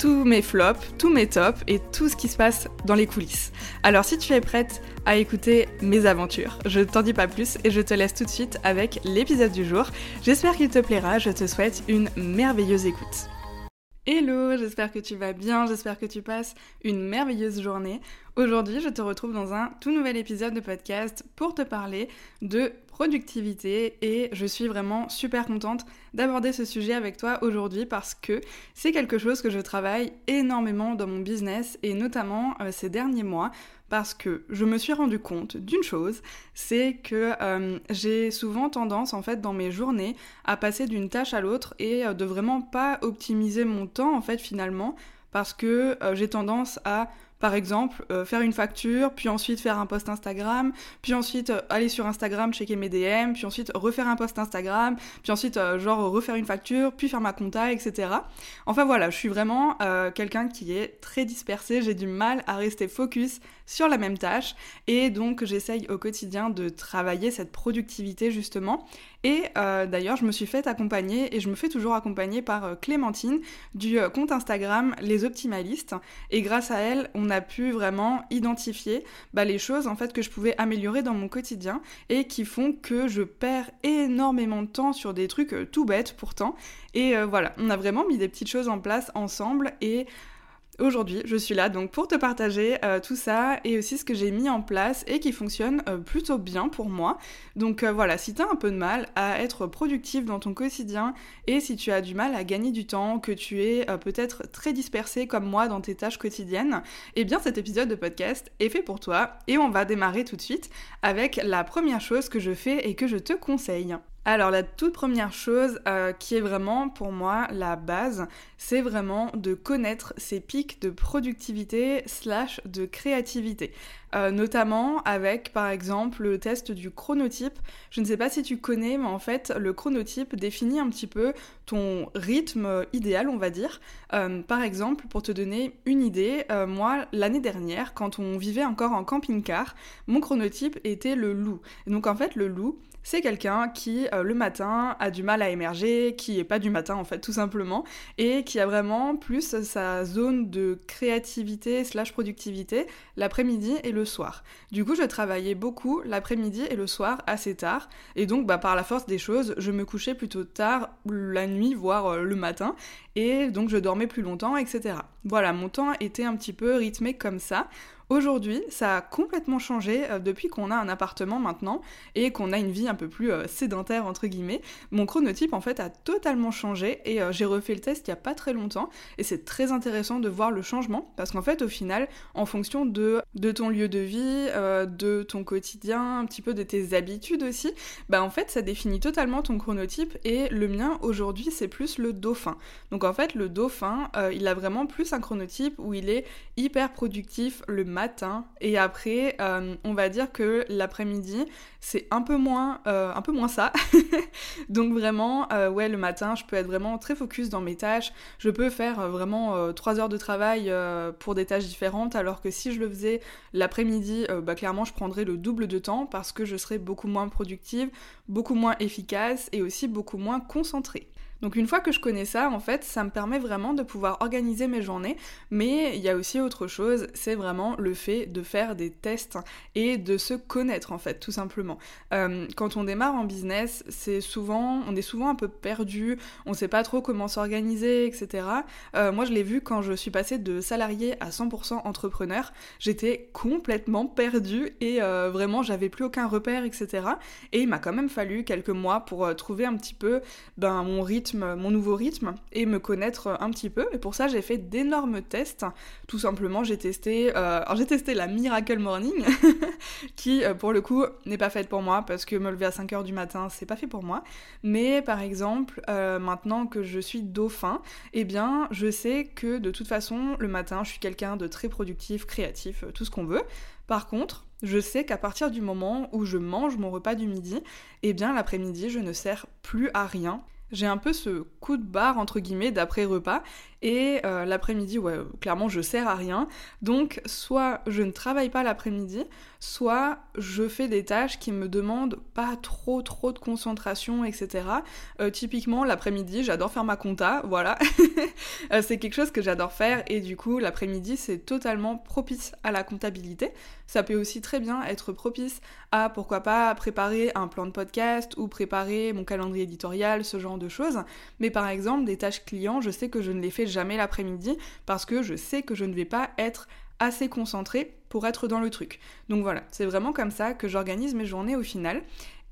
tous mes flops, tous mes tops et tout ce qui se passe dans les coulisses. Alors si tu es prête à écouter mes aventures, je t'en dis pas plus et je te laisse tout de suite avec l'épisode du jour. J'espère qu'il te plaira, je te souhaite une merveilleuse écoute. Hello, j'espère que tu vas bien, j'espère que tu passes une merveilleuse journée. Aujourd'hui, je te retrouve dans un tout nouvel épisode de podcast pour te parler de productivité et je suis vraiment super contente d'aborder ce sujet avec toi aujourd'hui parce que c'est quelque chose que je travaille énormément dans mon business et notamment euh, ces derniers mois parce que je me suis rendu compte d'une chose, c'est que euh, j'ai souvent tendance en fait dans mes journées à passer d'une tâche à l'autre et euh, de vraiment pas optimiser mon temps en fait finalement parce que j'ai tendance à par exemple, euh, faire une facture, puis ensuite faire un post Instagram, puis ensuite euh, aller sur Instagram checker mes DM, puis ensuite refaire un post Instagram, puis ensuite euh, genre refaire une facture, puis faire ma compta, etc. Enfin voilà, je suis vraiment quelqu'un qui est très dispersé, j'ai du mal à rester focus sur la même tâche et donc j'essaye au quotidien de travailler cette productivité justement. Et d'ailleurs, je me suis fait accompagner et je me fais toujours accompagner par Clémentine du compte Instagram Les Optimalistes. Et grâce à elle, on a pu vraiment identifier bah, les choses en fait que je pouvais améliorer dans mon quotidien et qui font que je perds énormément de temps sur des trucs euh, tout bêtes pourtant. Et euh, voilà, on a vraiment mis des petites choses en place ensemble et Aujourd'hui, je suis là donc pour te partager euh, tout ça et aussi ce que j'ai mis en place et qui fonctionne euh, plutôt bien pour moi. Donc euh, voilà, si tu as un peu de mal à être productif dans ton quotidien et si tu as du mal à gagner du temps, que tu es peut-être très dispersé comme moi dans tes tâches quotidiennes, eh bien cet épisode de podcast est fait pour toi et on va démarrer tout de suite avec la première chose que je fais et que je te conseille. Alors la toute première chose euh, qui est vraiment pour moi la base, c'est vraiment de connaître ses pics de productivité slash de créativité. Euh, notamment avec par exemple le test du chronotype. Je ne sais pas si tu connais, mais en fait le chronotype définit un petit peu ton rythme idéal, on va dire. Euh, par exemple, pour te donner une idée, moi l'année dernière, quand on vivait encore en camping-car, mon chronotype était le loup. donc en fait le loup, c'est quelqu'un qui euh, le matin a du mal à émerger, qui est pas du matin en fait tout simplement, et qui a vraiment plus sa zone de créativité slash productivité l'après-midi et le soir. Du coup je travaillais beaucoup l'après-midi et le soir assez tard, et donc bah, par la force des choses je me couchais plutôt tard la nuit voire euh, le matin, et donc je dormais plus longtemps etc. Voilà mon temps était un petit peu rythmé comme ça. Aujourd'hui, ça a complètement changé euh, depuis qu'on a un appartement maintenant et qu'on a une vie un peu plus euh, sédentaire entre guillemets. Mon chronotype en fait a totalement changé et euh, j'ai refait le test il y a pas très longtemps et c'est très intéressant de voir le changement parce qu'en fait au final, en fonction de, de ton lieu de vie, de ton quotidien, un petit peu de tes habitudes aussi, bah en fait ça définit totalement ton chronotype et le mien aujourd'hui c'est plus le dauphin. Donc en fait le dauphin, il a vraiment plus un chronotype où il est hyper productif le matin et après euh, on va dire que l'après-midi c'est un peu moins euh, ça. Donc vraiment euh, ouais le matin je peux être vraiment très focus dans mes tâches. Je peux faire vraiment trois heures de travail pour des tâches différentes. Alors que si je le faisais l'après-midi bah, clairement je prendrais le double de temps parce que je serais beaucoup moins productive beaucoup moins efficace et aussi beaucoup moins concentrée Donc une fois que je connais ça, en fait, ça me permet vraiment de pouvoir organiser mes journées, mais il y a aussi autre chose, c'est vraiment le fait de faire des tests et de se connaître en fait, tout simplement. Euh, quand on démarre en business, c'est souvent, on est souvent un peu perdu, on sait pas trop comment s'organiser, etc. Euh, moi, je l'ai vu quand je suis passée de salarié à 100% entrepreneur, j'étais complètement perdue et euh, vraiment, j'avais plus aucun repère, etc. Et il m'a quand même fallu quelques mois pour trouver un petit peu ben, mon rythme mon nouveau rythme et me connaître un petit peu. Et pour ça, j'ai fait d'énormes tests. Tout simplement, j'ai testé, euh, j'ai testé la Miracle Morning, qui euh, pour le coup n'est pas faite pour moi parce que me lever à 5h du matin, c'est pas fait pour moi. Mais par exemple, euh, maintenant que je suis dauphin, eh bien, je sais que de toute façon, le matin, je suis quelqu'un de très productif, créatif, tout ce qu'on veut. Par contre, je sais qu'à partir du moment où je mange mon repas du midi, eh bien l'après-midi, je ne sers plus à rien j'ai un peu ce coup de barre entre guillemets d'après repas. Et euh, l'après-midi ouais clairement je sers à rien. Donc soit je ne travaille pas l'après-midi soit je fais des tâches qui me demandent pas trop trop de concentration etc euh, typiquement l'après-midi j'adore faire ma compta voilà. Euh, c'est quelque chose que j'adore faire et du coup l'après-midi c'est totalement propice à la comptabilité. Ça peut aussi très bien être propice à pourquoi pas préparer un plan de podcast ou préparer mon calendrier éditorial ce genre de choses. Mais par exemple, des tâches clients, je sais que je ne les fais jamais l'après-midi parce que je sais que je ne vais pas être assez concentrée pour être dans le truc. Donc voilà, c'est vraiment comme ça que j'organise mes journées au final.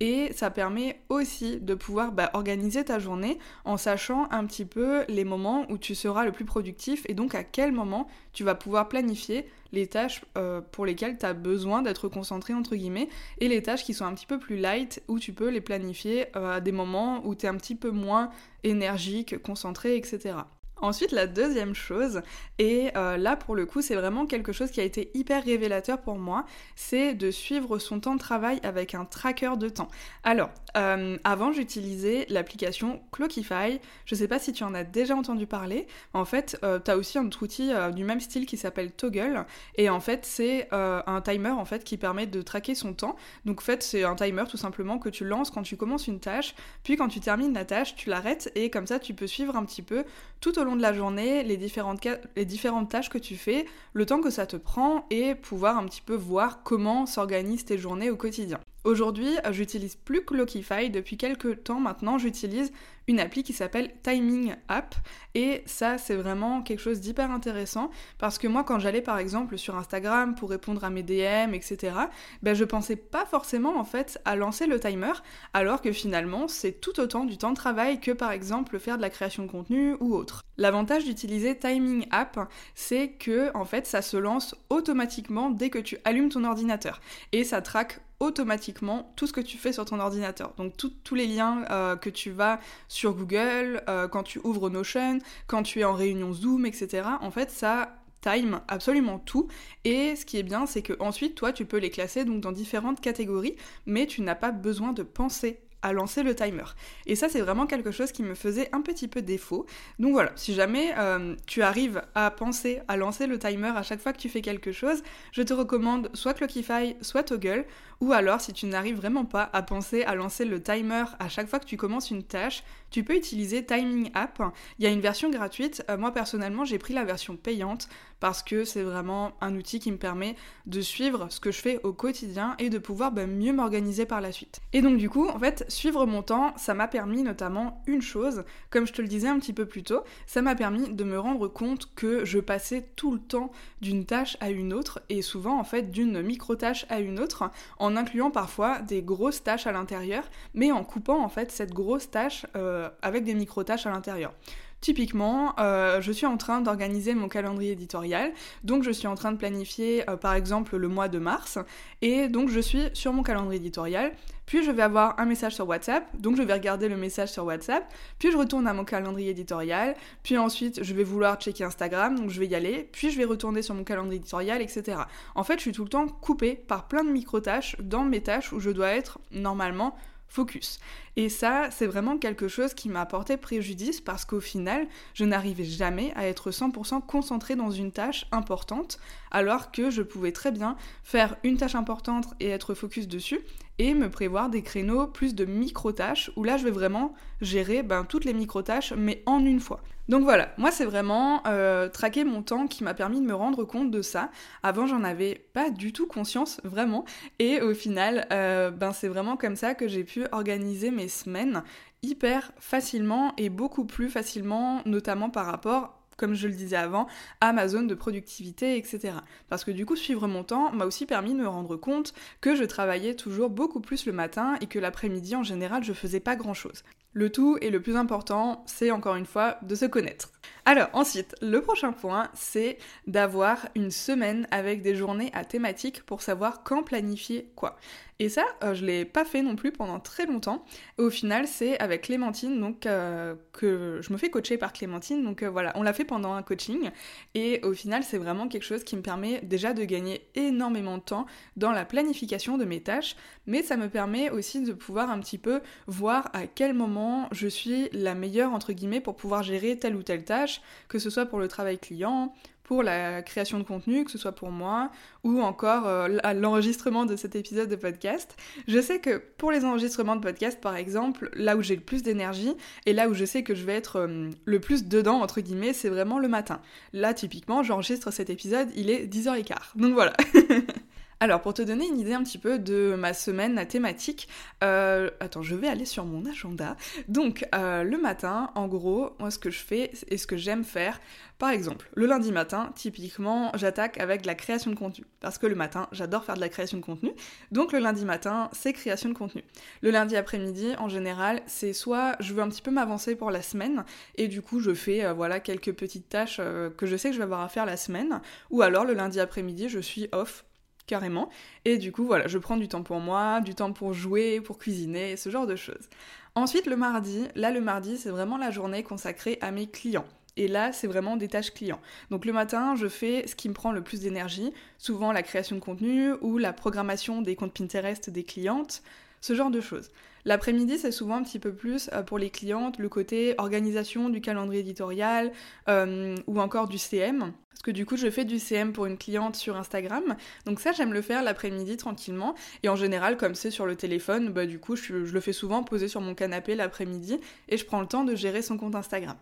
Et ça permet aussi de pouvoir bah, organiser ta journée en sachant un petit peu les moments où tu seras le plus productif et donc à quel moment tu vas pouvoir planifier les tâches euh, pour lesquelles tu as besoin d'être concentré entre guillemets et les tâches qui sont un petit peu plus light où tu peux les planifier euh, à des moments où tu es un petit peu moins énergique, concentré, etc. Ensuite, la deuxième chose, et euh, là pour le coup c'est vraiment quelque chose qui a été hyper révélateur pour moi, c'est de suivre son temps de travail avec un tracker de temps. Alors, euh, avant j'utilisais l'application Clockify, je sais pas si tu en as déjà entendu parler, en fait euh, tu as aussi un autre outil du même style qui s'appelle Toggle, et en fait c'est un timer en fait qui permet de traquer son temps. Donc en fait c'est un timer tout simplement que tu lances quand tu commences une tâche, puis quand tu termines la tâche tu l'arrêtes, et comme ça tu peux suivre un petit peu tout au long de la journée les différentes, tâches que tu fais, le temps que ça te prend et pouvoir un petit peu voir comment s'organisent tes journées au quotidien. Aujourd'hui, j'utilise plus Clockify. Depuis quelques temps maintenant, j'utilise une appli qui s'appelle Timing App. Et ça, c'est vraiment quelque chose d'hyper intéressant parce que moi, quand j'allais par exemple sur Instagram pour répondre à mes DM, etc., ben, je pensais pas forcément en fait à lancer le timer, alors que finalement, c'est tout autant du temps de travail que par exemple faire de la création de contenu ou autre. L'avantage d'utiliser Timing App, c'est que en fait, ça se lance automatiquement dès que tu allumes ton ordinateur et ça traque automatiquement tout ce que tu fais sur ton ordinateur. Donc tous les liens euh, que tu vas sur Google, euh, quand tu ouvres Notion, quand tu es en réunion Zoom, etc. En fait, ça time absolument tout et ce qui est bien c'est que ensuite toi tu peux les classer donc dans différentes catégories mais tu n'as pas besoin de penser à lancer le timer. Et ça, c'est vraiment quelque chose qui me faisait un petit peu défaut. Donc voilà, si jamais euh, tu arrives à penser à lancer le timer à chaque fois que tu fais quelque chose, je te recommande soit Clockify, soit Toggle, ou alors si tu n'arrives vraiment pas à penser à lancer le timer à chaque fois que tu commences une tâche, tu peux utiliser Timing App. Il y a une version gratuite. Euh, moi personnellement, j'ai pris la version payante parce que c'est vraiment un outil qui me permet de suivre ce que je fais au quotidien et de pouvoir bah, mieux m'organiser par la suite. Et donc du coup, en fait, suivre mon temps, ça m'a permis notamment une chose, comme je te le disais un petit peu plus tôt, ça m'a permis de me rendre compte que je passais tout le temps d'une tâche à une autre et souvent en fait d'une micro-tâche à une autre en incluant parfois des grosses tâches à l'intérieur mais en coupant en fait cette grosse tâche euh, avec des micro-tâches à l'intérieur. Typiquement, euh, je suis en train d'organiser mon calendrier éditorial, donc je suis en train de planifier euh, par exemple le mois de mars, et donc je suis sur mon calendrier éditorial, puis je vais avoir un message sur WhatsApp, donc je vais regarder le message sur WhatsApp, puis je retourne à mon calendrier éditorial, puis ensuite je vais vouloir checker Instagram, donc je vais y aller, puis je vais retourner sur mon calendrier éditorial, etc. En fait, je suis tout le temps coupée par plein de micro-tâches dans mes tâches où je dois être normalement focus. Et ça, c'est vraiment quelque chose qui m'a apporté préjudice parce qu'au final, je n'arrivais jamais à être 100% concentrée dans une tâche importante, alors que je pouvais très bien faire une tâche importante et être focus dessus, et me prévoir des créneaux plus de micro-tâches, où là je vais vraiment gérer ben, toutes les micro-tâches, mais en une fois. Donc voilà, moi c'est vraiment euh, traquer mon temps qui m'a permis de me rendre compte de ça. Avant j'en avais pas du tout conscience, vraiment. Et au final, euh, ben, c'est vraiment comme ça que j'ai pu organiser mes semaines hyper facilement et beaucoup plus facilement, notamment par rapport comme je le disais avant, à ma zone de productivité, etc. Parce que du coup, suivre mon temps m'a aussi permis de me rendre compte que je travaillais toujours beaucoup plus le matin et que l'après-midi, en général, je faisais pas grand-chose. Le tout et le plus important, c'est encore une fois de se connaître. Alors ensuite, le prochain point, c'est d'avoir une semaine avec des journées à thématique pour savoir quand planifier quoi. Et ça, euh, je l'ai pas fait non plus pendant très longtemps. au final, c'est avec Clémentine, donc euh, que je me fais coacher par Clémentine. Donc euh, voilà, on l'a fait pendant un coaching. Et au final, c'est vraiment quelque chose qui me permet déjà de gagner énormément de temps dans la planification de mes tâches, mais ça me permet aussi de pouvoir un petit peu voir à quel moment je suis la meilleure entre guillemets pour pouvoir gérer telle ou telle tâche, que ce soit pour le travail client, pour la création de contenu, que ce soit pour moi ou encore euh, l'enregistrement de cet épisode de podcast. Je sais que pour les enregistrements de podcast, par exemple, là où j'ai le plus d'énergie et là où je sais que je vais être euh, le plus dedans, entre guillemets, c'est vraiment le matin. Là, typiquement, j'enregistre cet épisode, il est 10h15. Donc voilà. Alors, pour te donner une idée un petit peu de ma semaine thématique, euh, attends, je vais aller sur mon agenda. Donc, euh, le matin, en gros, moi, ce que je fais et ce que j'aime faire, par exemple, le lundi matin, typiquement, j'attaque avec la création de contenu. Parce que le matin, j'adore faire de la création de contenu. Donc, le lundi matin, c'est création de contenu. Le lundi après-midi, en général, c'est soit je veux un petit peu m'avancer pour la semaine, et du coup, je fais, euh, voilà, quelques petites tâches que je sais que je vais avoir à faire la semaine, ou alors le lundi après-midi, je suis off carrément. Et du coup, voilà, je prends du temps pour moi, du temps pour jouer, pour cuisiner, ce genre de choses. Ensuite, le mardi, là, le mardi, c'est vraiment la journée consacrée à mes clients. Et là, c'est vraiment des tâches clients. Donc le matin, je fais ce qui me prend le plus d'énergie, souvent la création de contenu ou la programmation des comptes Pinterest des clientes, ce genre de choses. L'après-midi, c'est souvent un petit peu plus euh, pour les clientes le côté organisation du calendrier éditorial euh, ou encore du CM. Parce que du coup, je fais du CM pour une cliente sur Instagram. Donc ça, j'aime le faire l'après-midi tranquillement. Et en général, comme c'est sur le téléphone, bah du coup, je le fais souvent poser sur mon canapé l'après-midi et je prends le temps de gérer son compte Instagram.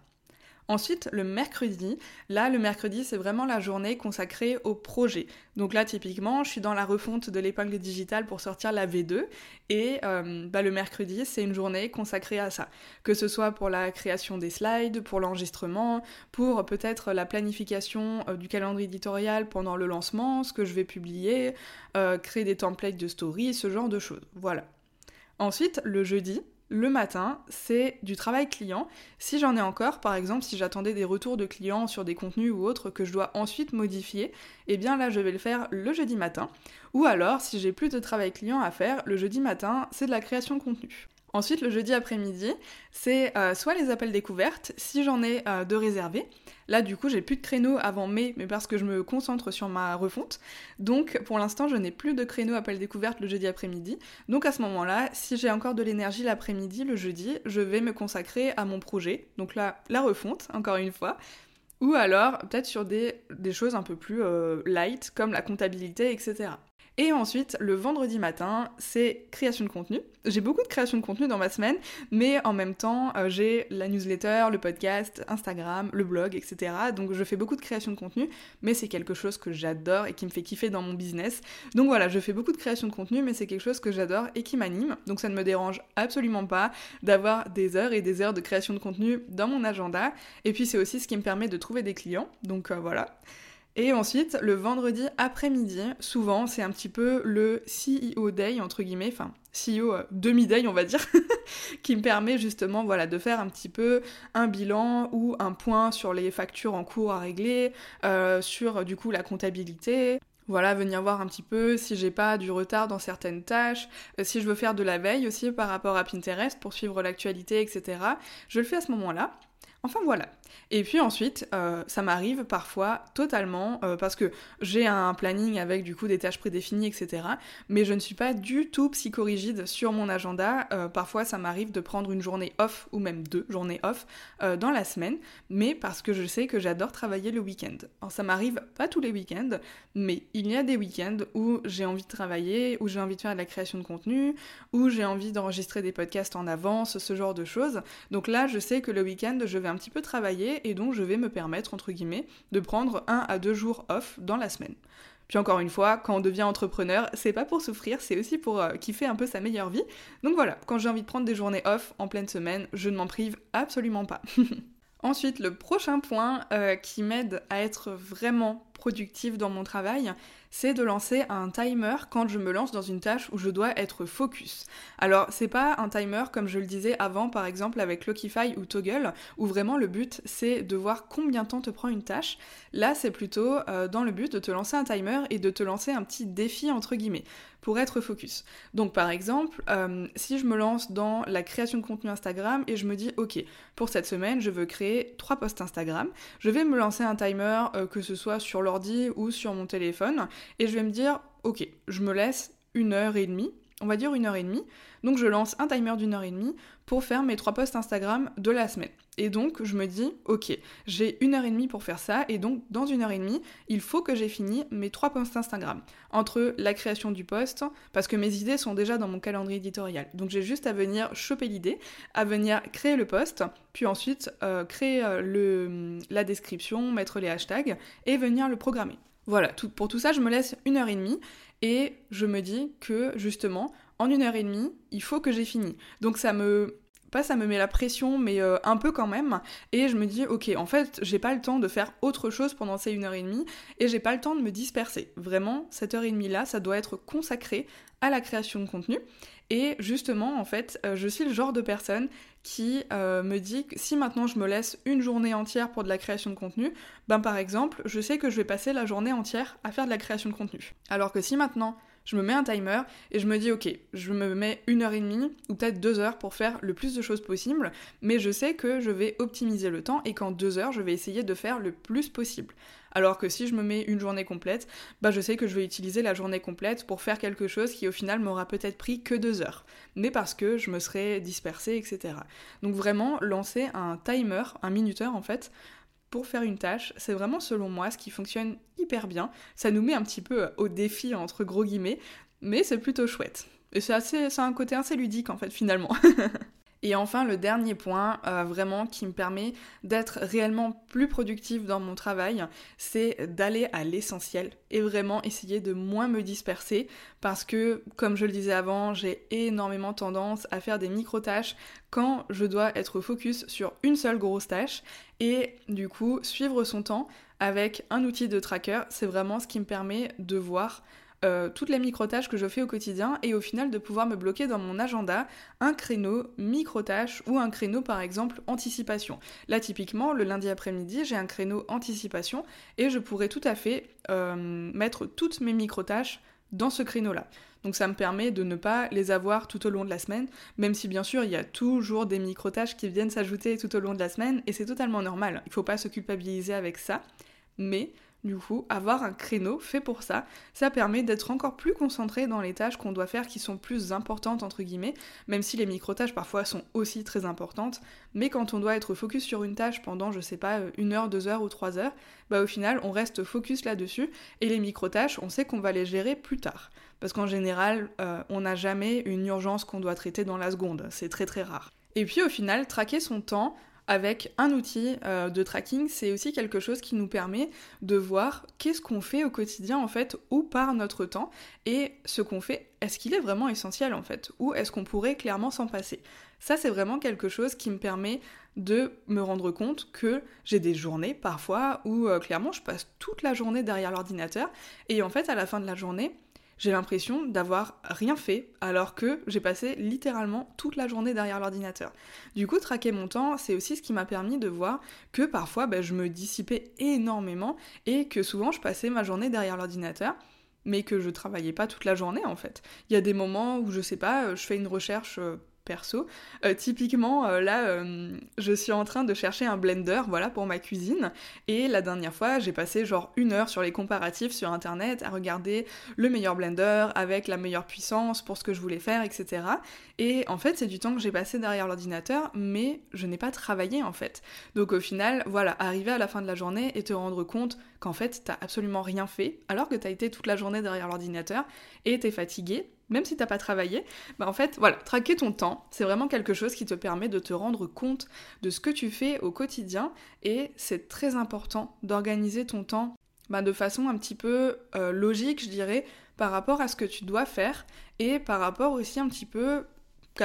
Ensuite, le mercredi, là, le mercredi, c'est vraiment la journée consacrée au projet. Donc là, typiquement, je suis dans la refonte de l'épingle digitale pour sortir la V2, et euh, bah, le mercredi, c'est une journée consacrée à ça. Que ce soit pour la création des slides, pour l'enregistrement, pour peut-être la planification euh, du calendrier éditorial pendant le lancement, ce que je vais publier, euh, créer des templates de story, ce genre de choses. Voilà. Ensuite, le jeudi, le matin, c'est du travail client. Si j'en ai encore, par exemple, si j'attendais des retours de clients sur des contenus ou autres que je dois ensuite modifier, eh bien là, je vais le faire le jeudi matin. Ou alors, si j'ai plus de travail client à faire, le jeudi matin, c'est de la création de contenu. Ensuite, le jeudi après-midi, c'est euh, soit les appels découvertes, si j'en ai euh, de réservés. Là, du coup, j'ai plus de créneaux avant mai, mais parce que je me concentre sur ma refonte. Donc, pour l'instant, je n'ai plus de créneaux appels découvertes le jeudi après-midi. Donc, à ce moment-là, si j'ai encore de l'énergie l'après-midi, le jeudi, je vais me consacrer à mon projet. Donc là, la refonte, encore une fois. Ou alors, peut-être sur des, choses un peu plus euh, light, comme la comptabilité, etc. Et ensuite, le vendredi matin, c'est création de contenu. J'ai beaucoup de création de contenu dans ma semaine, mais en même temps, euh, j'ai la newsletter, le podcast, Instagram, le blog, etc. Donc je fais beaucoup de création de contenu, mais c'est quelque chose que j'adore et qui me fait kiffer dans mon business. Donc voilà, je fais beaucoup de création de contenu, mais c'est quelque chose que j'adore et qui m'anime. Donc ça ne me dérange absolument pas d'avoir des heures et des heures de création de contenu dans mon agenda. Et puis c'est aussi ce qui me permet de trouver des clients. Donc euh, voilà. Et ensuite, le vendredi après-midi, souvent, c'est un petit peu le CEO Day, entre guillemets, enfin, CEO euh, demi-day, on va dire, qui me permet justement, voilà, de faire un petit peu un bilan ou un point sur les factures en cours à régler, euh, sur, du coup, la comptabilité, voilà, venir voir un petit peu si j'ai pas du retard dans certaines tâches, euh, si je veux faire de la veille aussi par rapport à Pinterest pour suivre l'actualité, etc. Je le fais à ce moment-là. Enfin voilà, Et puis ensuite, euh, ça m'arrive parfois totalement, euh, parce que j'ai un planning avec du coup des tâches prédéfinies, etc. Mais je ne suis pas du tout psychorigide sur mon agenda. Euh, parfois, ça m'arrive de prendre une journée off, ou même deux journées off, dans la semaine, mais parce que je sais que j'adore travailler le week-end. Alors ça m'arrive pas tous les week-ends, mais il y a des week-ends où j'ai envie de travailler, où j'ai envie de faire de la création de contenu, où j'ai envie d'enregistrer des podcasts en avance, ce genre de choses. Donc là, je sais que le week-end, je vais un petit peu travailler et donc je vais me permettre, entre guillemets, de prendre un à deux jours off dans la semaine. Puis encore une fois, quand on devient entrepreneur, c'est pas pour souffrir, c'est aussi pour euh, kiffer un peu sa meilleure vie. Donc voilà, quand j'ai envie de prendre des journées off en pleine semaine, je ne m'en prive absolument pas. Ensuite, le prochain point euh, qui m'aide à être vraiment productive dans mon travail, c'est de lancer un timer quand je me lance dans une tâche où je dois être focus. Alors, c'est pas un timer comme je le disais avant, par exemple avec Lockify ou Toggle, où vraiment le but c'est de voir combien de temps te prend une tâche. Là, c'est plutôt euh, dans le but de te lancer un timer et de te lancer un petit défi entre guillemets pour être focus. Donc par exemple, euh, si je me lance dans la création de contenu Instagram et je me dis ok, pour cette semaine, je veux créer trois posts Instagram, je vais me lancer un timer euh, que ce soit sur l'ordi ou sur mon téléphone et je vais me dire ok, je me laisse une heure et demie on va dire une heure et demie. Donc je lance un timer d'une heure et demie pour faire mes trois posts Instagram de la semaine. Et donc je me dis, ok, j'ai une heure et demie pour faire ça, et donc dans une heure et demie, il faut que j'ai fini mes trois posts Instagram. Entre la création du post, parce que mes idées sont déjà dans mon calendrier éditorial. Donc j'ai juste à venir choper l'idée, à venir créer le post, puis ensuite euh, créer euh, la description, mettre les hashtags, et venir le programmer. Voilà, pour tout ça, je me laisse une heure et demie et je me dis que justement, en une heure et demie, il faut que j'ai fini. Donc ça me pas ça me met la pression, mais euh, un peu quand même. Et je me dis, ok, en fait, j'ai pas le temps de faire autre chose pendant ces une heure et demie, et j'ai pas le temps de me disperser. Vraiment, cette heure et demie là, ça doit être consacré à la création de contenu. Et justement, en fait, euh, je suis le genre de personne qui euh, me dit que si maintenant je me laisse une journée entière pour de la création de contenu, ben par exemple, je sais que je vais passer la journée entière à faire de la création de contenu. Alors que si maintenant je me mets un timer et je me dis ok, je me mets une heure et demie ou peut-être deux heures pour faire le plus de choses possible, mais je sais que je vais optimiser le temps et qu'en deux heures je vais essayer de faire le plus possible. Alors que si je me mets une journée complète, bah je sais que je vais utiliser la journée complète pour faire quelque chose qui au final m'aura peut-être pris que deux heures, mais parce que je me serais dispersée, etc. Donc vraiment lancer un timer, un minuteur en fait, pour faire une tâche, c'est vraiment selon moi ce qui fonctionne hyper bien. Ça nous met un petit peu au défi entre gros guillemets, mais c'est plutôt chouette. Et c'est assez, c'est un côté assez ludique en fait finalement. Et enfin, le dernier point, euh, vraiment, qui me permet d'être réellement plus productive dans mon travail, c'est d'aller à l'essentiel et vraiment essayer de moins me disperser parce que, comme je le disais avant, j'ai énormément tendance à faire des micro-tâches quand je dois être focus sur une seule grosse tâche. Et du coup, suivre son temps avec un outil de tracker, c'est vraiment ce qui me permet de voir euh, toutes les micro-tâches que je fais au quotidien et au final de pouvoir me bloquer dans mon agenda un créneau micro-tâche ou un créneau par exemple anticipation. Là typiquement le lundi après-midi j'ai un créneau anticipation et je pourrais tout à fait euh, mettre toutes mes micro-tâches dans ce créneau-là. Donc ça me permet de ne pas les avoir tout au long de la semaine, même si bien sûr il y a toujours des micro-tâches qui viennent s'ajouter tout au long de la semaine et c'est totalement normal. Il ne faut pas se culpabiliser avec ça, mais du coup, avoir un créneau fait pour ça, ça permet d'être encore plus concentré dans les tâches qu'on doit faire qui sont plus importantes entre guillemets, même si les micro-tâches parfois sont aussi très importantes, mais quand on doit être focus sur une tâche pendant, je sais pas, une heure, deux heures ou trois heures, bah au final on reste focus là-dessus, et les micro-tâches, on sait qu'on va les gérer plus tard. Parce qu'en général, euh, on n'a jamais une urgence qu'on doit traiter dans la seconde, c'est très très rare. Et puis au final, traquer son temps, avec un outil euh, de tracking, c'est aussi quelque chose qui nous permet de voir qu'est-ce qu'on fait au quotidien en fait, ou par notre temps, et ce qu'on fait, est-ce qu'il est vraiment essentiel en fait, ou est-ce qu'on pourrait clairement s'en passer. Ça, c'est vraiment quelque chose qui me permet de me rendre compte que j'ai des journées parfois où euh, clairement je passe toute la journée derrière l'ordinateur, et en fait à la fin de la journée, j'ai l'impression d'avoir rien fait alors que j'ai passé littéralement toute la journée derrière l'ordinateur. Du coup, traquer mon temps, c'est aussi ce qui m'a permis de voir que parfois ben, je me dissipais énormément et que souvent je passais ma journée derrière l'ordinateur mais que je travaillais pas toute la journée en fait. Il y a des moments où je sais pas, je fais une recherche euh, perso. Euh, typiquement, euh, là, euh, je suis en train de chercher un blender, voilà, pour ma cuisine. Et la dernière fois, j'ai passé genre une heure sur les comparatifs sur internet à regarder le meilleur blender avec la meilleure puissance pour ce que je voulais faire, etc. Et en fait, c'est du temps que j'ai passé derrière l'ordinateur, mais je n'ai pas travaillé en fait. Donc au final, voilà, arriver à la fin de la journée et te rendre compte qu'en fait, t'as absolument rien fait, alors que t'as été toute la journée derrière l'ordinateur et t'es fatigué, même si t'as pas travaillé, bah en fait, voilà, traquer ton temps, c'est vraiment quelque chose qui te permet de te rendre compte de ce que tu fais au quotidien et c'est très important d'organiser ton temps bah, de façon un petit peu euh, logique, je dirais, par rapport à ce que tu dois faire et par rapport aussi un petit peu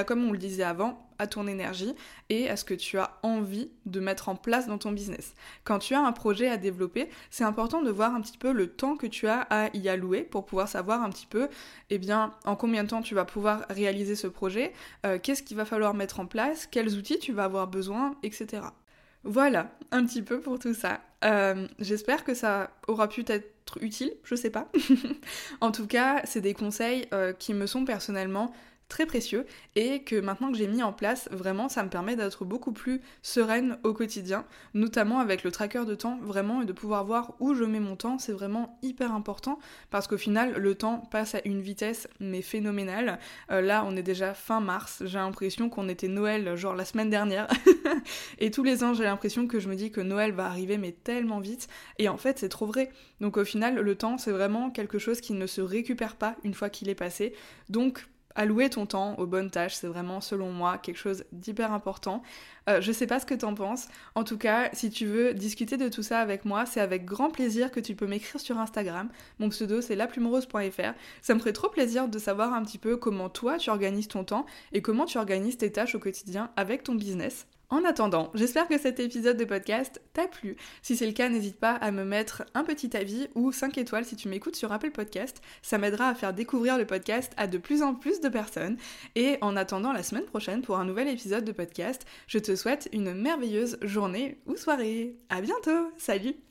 comme on le disait avant, à ton énergie et à ce que tu as envie de mettre en place dans ton business. Quand tu as un projet à développer, c'est important de voir un petit peu le temps que tu as à y allouer pour pouvoir savoir un petit peu eh bien, en combien de temps tu vas pouvoir réaliser ce projet, euh, qu'est-ce qu'il va falloir mettre en place, quels outils tu vas avoir besoin, etc. Voilà, un petit peu pour tout ça. Euh, j'espère que ça aura pu être utile, je sais pas. en tout cas, c'est des conseils euh, qui me sont personnellement très précieux et que maintenant que j'ai mis en place, vraiment ça me permet d'être beaucoup plus sereine au quotidien, notamment avec le tracker de temps, vraiment, et de pouvoir voir où je mets mon temps, c'est vraiment hyper important parce qu'au final, le temps passe à une vitesse mais phénoménale. Euh, là, on est déjà fin mars, j'ai l'impression qu'on était Noël genre la semaine dernière et tous les ans, j'ai l'impression que je me dis que Noël va arriver mais tellement vite et en fait, c'est trop vrai. Donc au final, le temps, c'est vraiment quelque chose qui ne se récupère pas une fois qu'il est passé. Donc allouer ton temps aux bonnes tâches, c'est vraiment, selon moi, quelque chose d'hyper important. Euh, je sais pas ce que t'en penses. En tout cas, si tu veux discuter de tout ça avec moi, c'est avec grand plaisir que tu peux m'écrire sur Instagram. Mon pseudo, c'est laplumerose.fr. Ça me ferait trop plaisir de savoir un petit peu comment toi, tu organises ton temps et comment tu organises tes tâches au quotidien avec ton business. En attendant, j'espère que cet épisode de podcast t'a plu. Si c'est le cas, n'hésite pas à me mettre un petit avis ou 5 étoiles si tu m'écoutes sur Apple Podcast. Ça m'aidera à faire découvrir le podcast à de plus en plus de personnes. Et en attendant la semaine prochaine pour un nouvel épisode de podcast, je te souhaite une merveilleuse journée ou soirée. À bientôt! Salut!